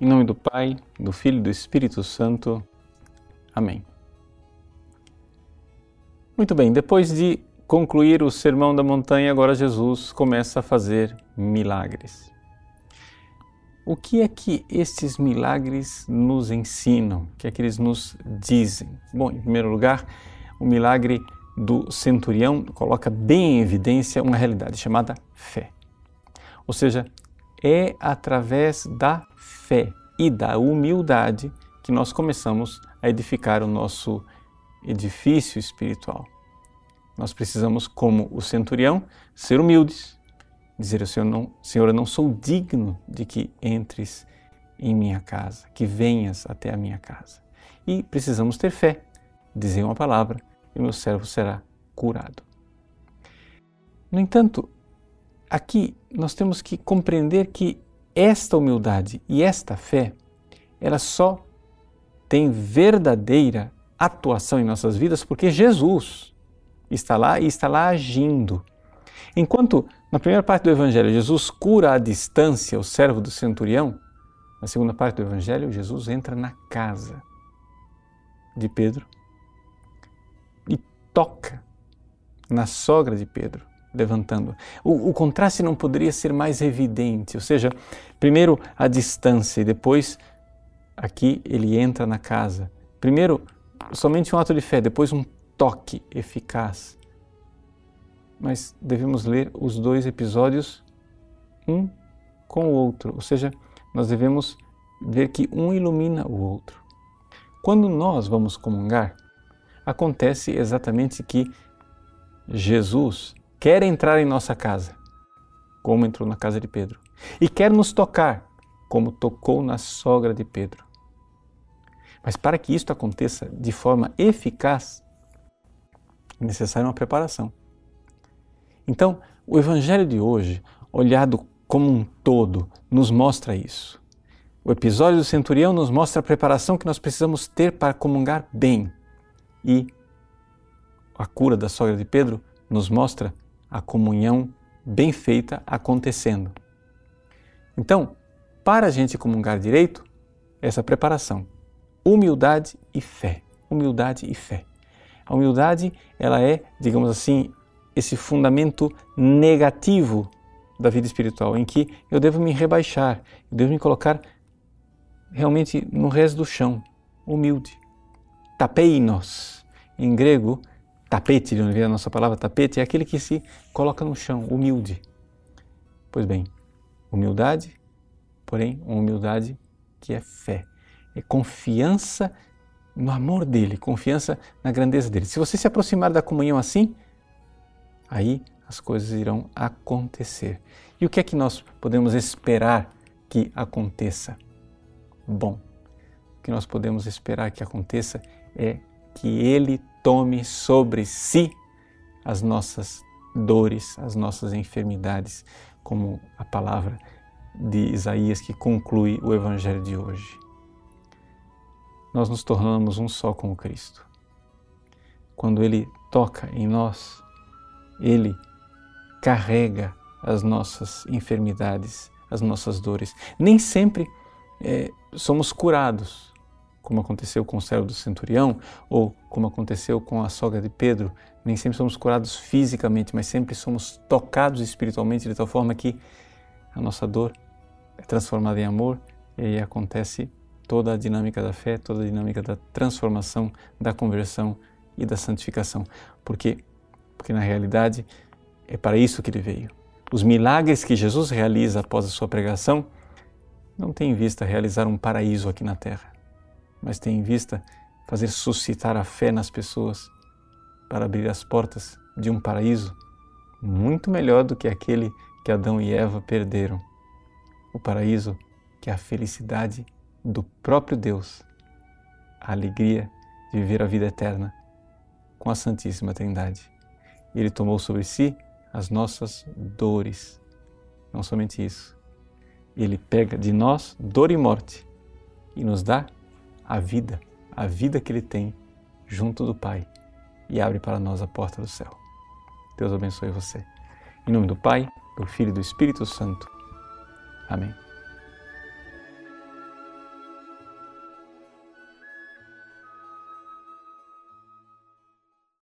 Em nome do Pai, do Filho e do Espírito Santo. Amém. Muito bem, depois de concluir o Sermão da Montanha, agora Jesus começa a fazer milagres. O que é que estes milagres nos ensinam? O que é que eles nos dizem? Bom, em primeiro lugar, o milagre do centurião coloca bem em evidência uma realidade chamada fé. Ou seja, é através da fé e da humildade que nós começamos a edificar o nosso edifício espiritual. Nós precisamos, como o centurião, ser humildes, dizer ao Senhor, não, Senhor, eu não sou digno de que entres em minha casa, que venhas até a minha casa. E precisamos ter fé, dizer uma palavra e meu servo será curado. No entanto, aqui nós temos que compreender que esta humildade e esta fé, ela só tem verdadeira atuação em nossas vidas porque Jesus está lá e está lá agindo. Enquanto na primeira parte do Evangelho Jesus cura à distância o servo do centurião, na segunda parte do Evangelho Jesus entra na casa de Pedro e toca na sogra de Pedro levantando. O, o, contraste não poderia ser mais evidente, ou seja, primeiro a distância e depois aqui ele entra na casa. Primeiro somente um ato de fé, depois um toque eficaz. Mas devemos ler os dois episódios um com o outro, ou seja, nós devemos ver que um ilumina o outro. Quando nós vamos comungar, acontece exatamente que Jesus quer entrar em nossa casa, como entrou na casa de Pedro, e quer nos tocar, como tocou na sogra de Pedro. Mas para que isto aconteça de forma eficaz, é necessária uma preparação. Então, o Evangelho de hoje, olhado como um todo, nos mostra isso. O episódio do centurião nos mostra a preparação que nós precisamos ter para comungar bem. E a cura da sogra de Pedro nos mostra a comunhão bem feita acontecendo. Então, para a gente comungar direito, essa preparação, humildade e fé, humildade e fé. A humildade, ela é, digamos assim, esse fundamento negativo da vida espiritual, em que eu devo me rebaixar, eu devo me colocar realmente no resto do chão, humilde. Tapeinos, em grego, tapete, de onde vem a nossa palavra tapete, é aquele que se coloca no chão, humilde. Pois bem, humildade, porém, uma humildade que é fé, é confiança no amor dele, confiança na grandeza dele. Se você se aproximar da comunhão assim, aí as coisas irão acontecer. E o que é que nós podemos esperar que aconteça? Bom, o que nós podemos esperar que aconteça é que ele tome sobre si as nossas dores, as nossas enfermidades, como a palavra de Isaías que conclui o evangelho de hoje nós nos tornamos um só com o Cristo. Quando Ele toca em nós, Ele carrega as nossas enfermidades, as nossas dores. Nem sempre é, somos curados, como aconteceu com o servo do centurião ou como aconteceu com a sogra de Pedro. Nem sempre somos curados fisicamente, mas sempre somos tocados espiritualmente de tal forma que a nossa dor é transformada em amor e acontece toda a dinâmica da fé, toda a dinâmica da transformação, da conversão e da santificação. Por quê? Porque na realidade é para isso que ele veio. Os milagres que Jesus realiza após a sua pregação não tem em vista realizar um paraíso aqui na terra, mas tem em vista fazer suscitar a fé nas pessoas para abrir as portas de um paraíso muito melhor do que aquele que Adão e Eva perderam. O paraíso que é a felicidade do próprio Deus a alegria de viver a vida eterna com a Santíssima Trindade. Ele tomou sobre si as nossas dores. Não somente isso, ele pega de nós dor e morte e nos dá a vida, a vida que ele tem junto do Pai e abre para nós a porta do céu. Deus abençoe você. Em nome do Pai, do Filho e do Espírito Santo. Amém.